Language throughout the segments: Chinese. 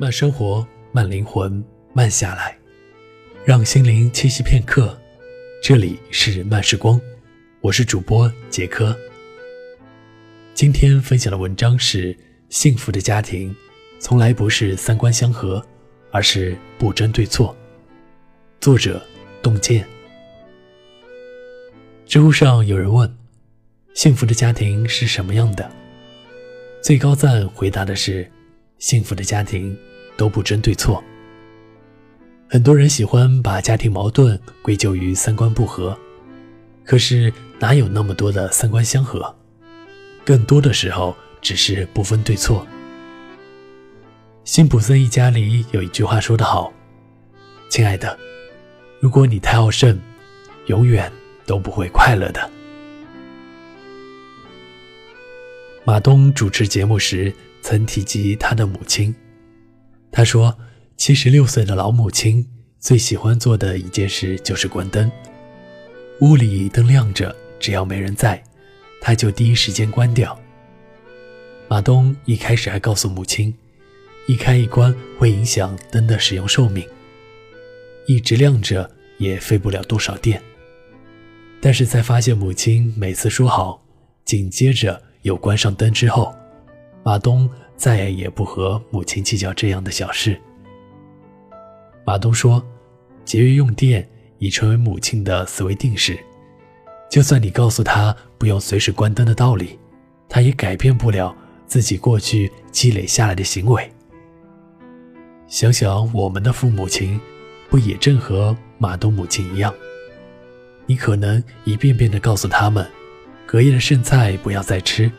慢生活，慢灵魂，慢下来，让心灵栖息片刻。这里是慢时光，我是主播杰科。今天分享的文章是：幸福的家庭从来不是三观相合，而是不争对错。作者：洞见。知乎上有人问：幸福的家庭是什么样的？最高赞回答的是：幸福的家庭都不争对错。很多人喜欢把家庭矛盾归咎于三观不合，可是哪有那么多的三观相合？更多的时候只是不分对错。辛普森一家里有一句话说得好：“亲爱的，如果你太好胜，永远都不会快乐的。”马东主持节目时曾提及他的母亲，他说：“七十六岁的老母亲最喜欢做的一件事就是关灯。屋里灯亮着，只要没人在，他就第一时间关掉。”马东一开始还告诉母亲，一开一关会影响灯的使用寿命，一直亮着也费不了多少电。但是在发现母亲每次说好，紧接着。又关上灯之后，马东再也不和母亲计较这样的小事。马东说：“节约用电已成为母亲的思维定式，就算你告诉他不用随时关灯的道理，他也改变不了自己过去积累下来的行为。”想想我们的父母亲，不也正和马东母亲一样？你可能一遍遍地告诉他们。隔夜的剩菜不要再吃，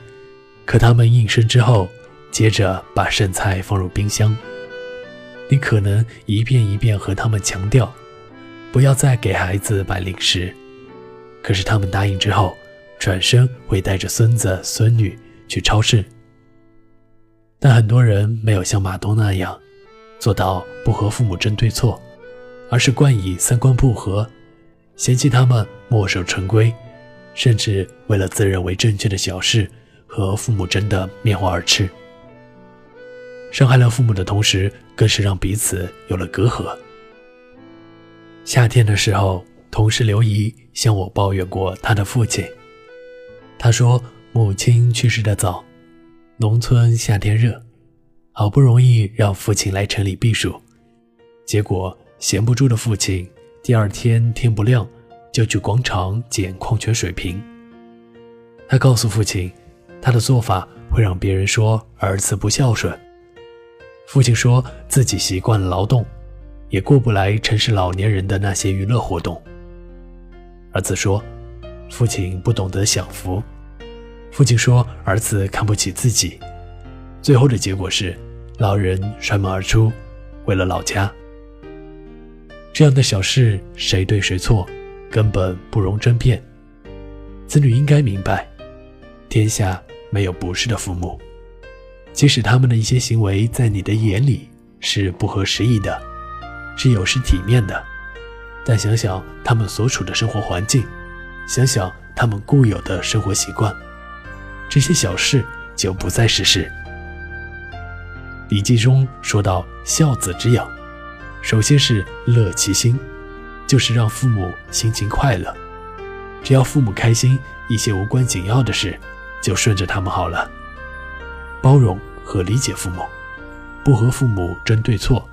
可他们应声之后，接着把剩菜放入冰箱。你可能一遍一遍和他们强调，不要再给孩子买零食，可是他们答应之后，转身会带着孙子孙女去超市。但很多人没有像马东那样，做到不和父母争对错，而是冠以三观不合，嫌弃他们墨守成规。甚至为了自认为正确的小事和父母争得面红耳赤，伤害了父母的同时，更是让彼此有了隔阂。夏天的时候，同事刘姨向我抱怨过她的父亲。她说，母亲去世的早，农村夏天热，好不容易让父亲来城里避暑，结果闲不住的父亲，第二天天不亮。就去广场捡矿泉水瓶。他告诉父亲，他的做法会让别人说儿子不孝顺。父亲说自己习惯了劳动，也过不来城市老年人的那些娱乐活动。儿子说，父亲不懂得享福。父亲说，儿子看不起自己。最后的结果是，老人摔门而出，为了老家。这样的小事，谁对谁错？根本不容争辩。子女应该明白，天下没有不是的父母，即使他们的一些行为在你的眼里是不合时宜的，是有失体面的，但想想他们所处的生活环境，想想他们固有的生活习惯，这些小事就不再是事。《礼记》中说到：“孝子之养，首先是乐其心。”就是让父母心情快乐，只要父母开心，一些无关紧要的事就顺着他们好了。包容和理解父母，不和父母争对错，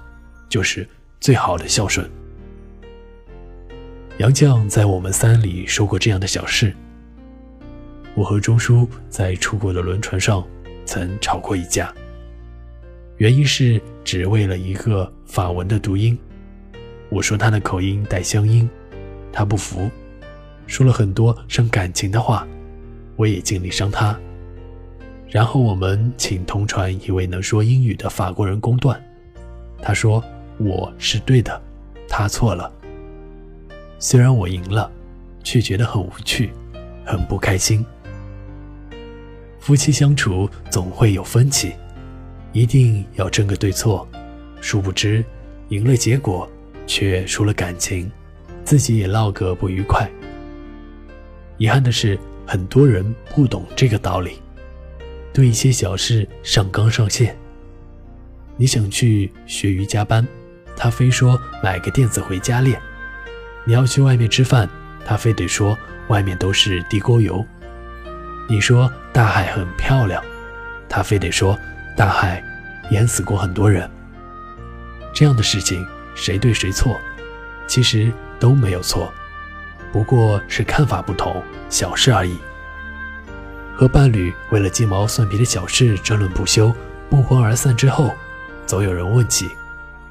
就是最好的孝顺。杨绛在《我们三》里说过这样的小事：我和钟书在出国的轮船上曾吵过一架，原因是只为了一个法文的读音。我说他的口音带乡音，他不服，说了很多伤感情的话，我也尽力伤他。然后我们请同船一位能说英语的法国人公断，他说我是对的，他错了。虽然我赢了，却觉得很无趣，很不开心。夫妻相处总会有分歧，一定要争个对错，殊不知赢了结果。却输了感情，自己也闹个不愉快。遗憾的是，很多人不懂这个道理，对一些小事上纲上线。你想去学瑜伽班，他非说买个垫子回家练；你要去外面吃饭，他非得说外面都是地沟油。你说大海很漂亮，他非得说大海淹死过很多人。这样的事情谁对谁错？其实都没有错，不过是看法不同，小事而已。和伴侣为了鸡毛蒜皮的小事争论不休，不欢而散之后，总有人问起：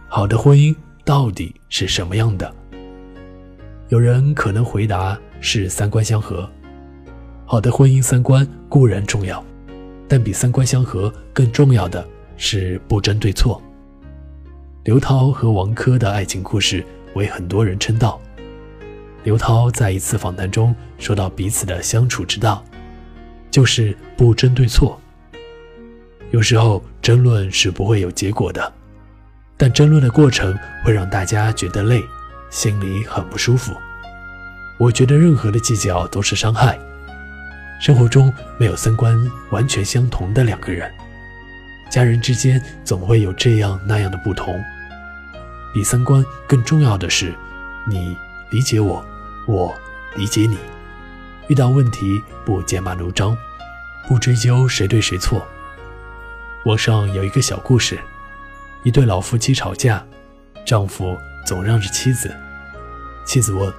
好的婚姻到底是什么样的？有人可能回答是三观相合。好的婚姻三观固然重要，但比三观相合更重要的是不争对错。刘涛和王珂的爱情故事为很多人称道。刘涛在一次访谈中说到彼此的相处之道，就是不争对错。有时候争论是不会有结果的，但争论的过程会让大家觉得累，心里很不舒服。我觉得任何的计较都是伤害。生活中没有三观完全相同的两个人，家人之间总会有这样那样的不同。比三观更重要的是，你理解我，我理解你。遇到问题不剑拔弩张，不追究谁对谁错。网上有一个小故事：一对老夫妻吵架，丈夫总让着妻子。妻子问：“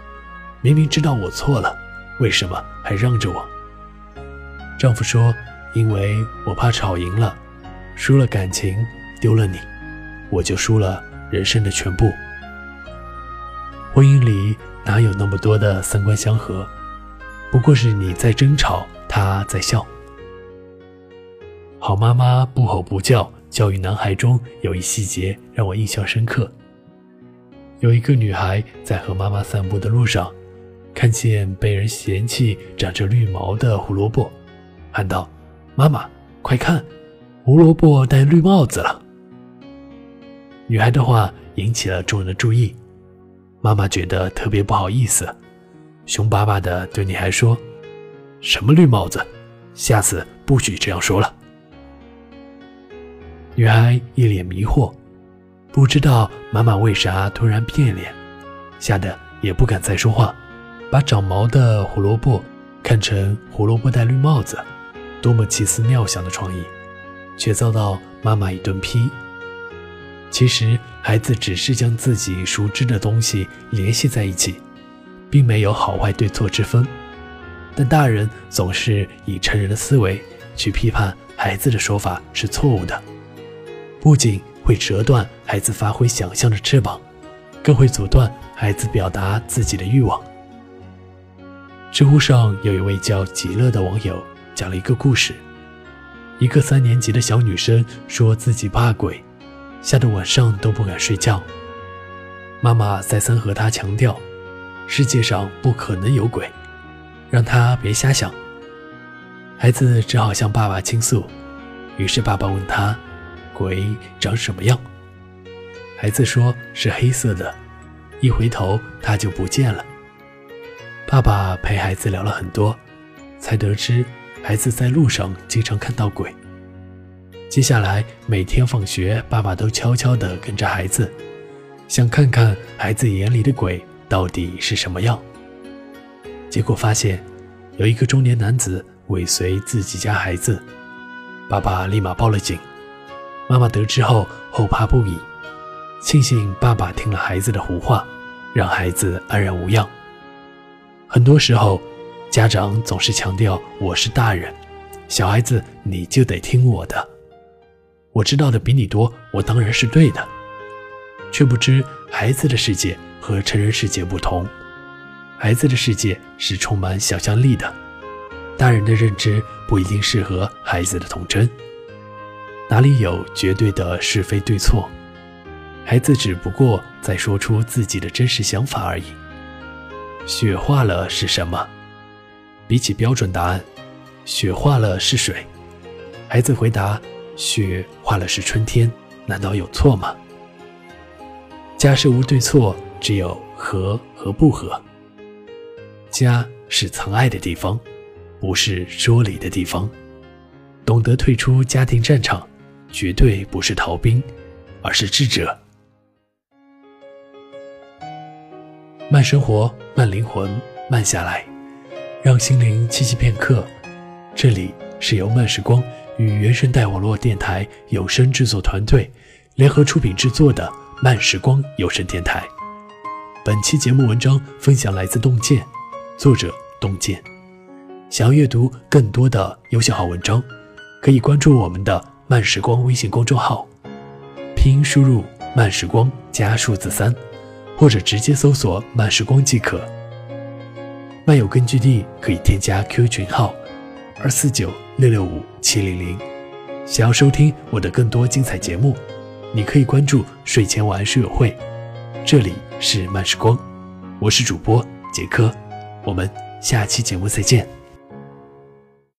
明明知道我错了，为什么还让着我？”丈夫说：“因为我怕吵赢了，输了感情，丢了你，我就输了人生的全部。婚姻里哪有那么多的三观相合？不过是你在争吵，他在笑。好妈妈不吼不叫教育男孩中有一细节让我印象深刻。有一个女孩在和妈妈散步的路上，看见被人嫌弃长着绿毛的胡萝卜。”喊道：“妈妈，快看，胡萝卜戴绿帽子了。”女孩的话引起了众人的注意，妈妈觉得特别不好意思，凶巴巴地对女孩说：“什么绿帽子？下次不许这样说了。”女孩一脸迷惑，不知道妈妈为啥突然变脸，吓得也不敢再说话，把长毛的胡萝卜看成胡萝卜戴绿帽子。多么奇思妙想的创意，却遭到妈妈一顿批。其实，孩子只是将自己熟知的东西联系在一起，并没有好坏对错之分。但大人总是以成人的思维去批判孩子的说法是错误的，不仅会折断孩子发挥想象的翅膀，更会阻断孩子表达自己的欲望。知乎上有一位叫极乐的网友。讲了一个故事，一个三年级的小女生说自己怕鬼，吓得晚上都不敢睡觉。妈妈再三和她强调，世界上不可能有鬼，让他别瞎想。孩子只好向爸爸倾诉，于是爸爸问他：“鬼长什么样？”孩子说是黑色的，一回头他就不见了。爸爸陪孩子聊了很多，才得知。孩子在路上经常看到鬼。接下来每天放学，爸爸都悄悄地跟着孩子，想看看孩子眼里的鬼到底是什么样。结果发现，有一个中年男子尾随自己家孩子，爸爸立马报了警。妈妈得知后后怕不已，庆幸爸爸听了孩子的胡话，让孩子安然无恙。很多时候。家长总是强调我是大人，小孩子你就得听我的。我知道的比你多，我当然是对的，却不知孩子的世界和成人世界不同。孩子的世界是充满想象力的，大人的认知不一定适合孩子的童真。哪里有绝对的是非对错？孩子只不过在说出自己的真实想法而已。雪化了是什么？比起标准答案，雪化了是水。孩子回答：“雪化了是春天。”难道有错吗？家事无对错，只有和和不和。家是藏爱的地方，不是说理的地方。懂得退出家庭战场，绝对不是逃兵，而是智者。慢生活，慢灵魂，慢下来，让心灵栖息片刻。这里是由慢时光与原声带网络电台有声制作团队联合出品制作的慢时光有声电台。本期节目文章分享来自洞见，作者洞见。想要阅读更多的优秀好文章，可以关注我们的慢时光微信公众号，拼音输入“慢时光”加数字三，或者直接搜索“慢时光”即可。漫友根据地可以添加 QQ 群号二四九六六五七零零。想要收听我的更多精彩节目，你可以关注睡前晚安书友会。这里是慢时光，我是主播杰科，我们下期节目再见。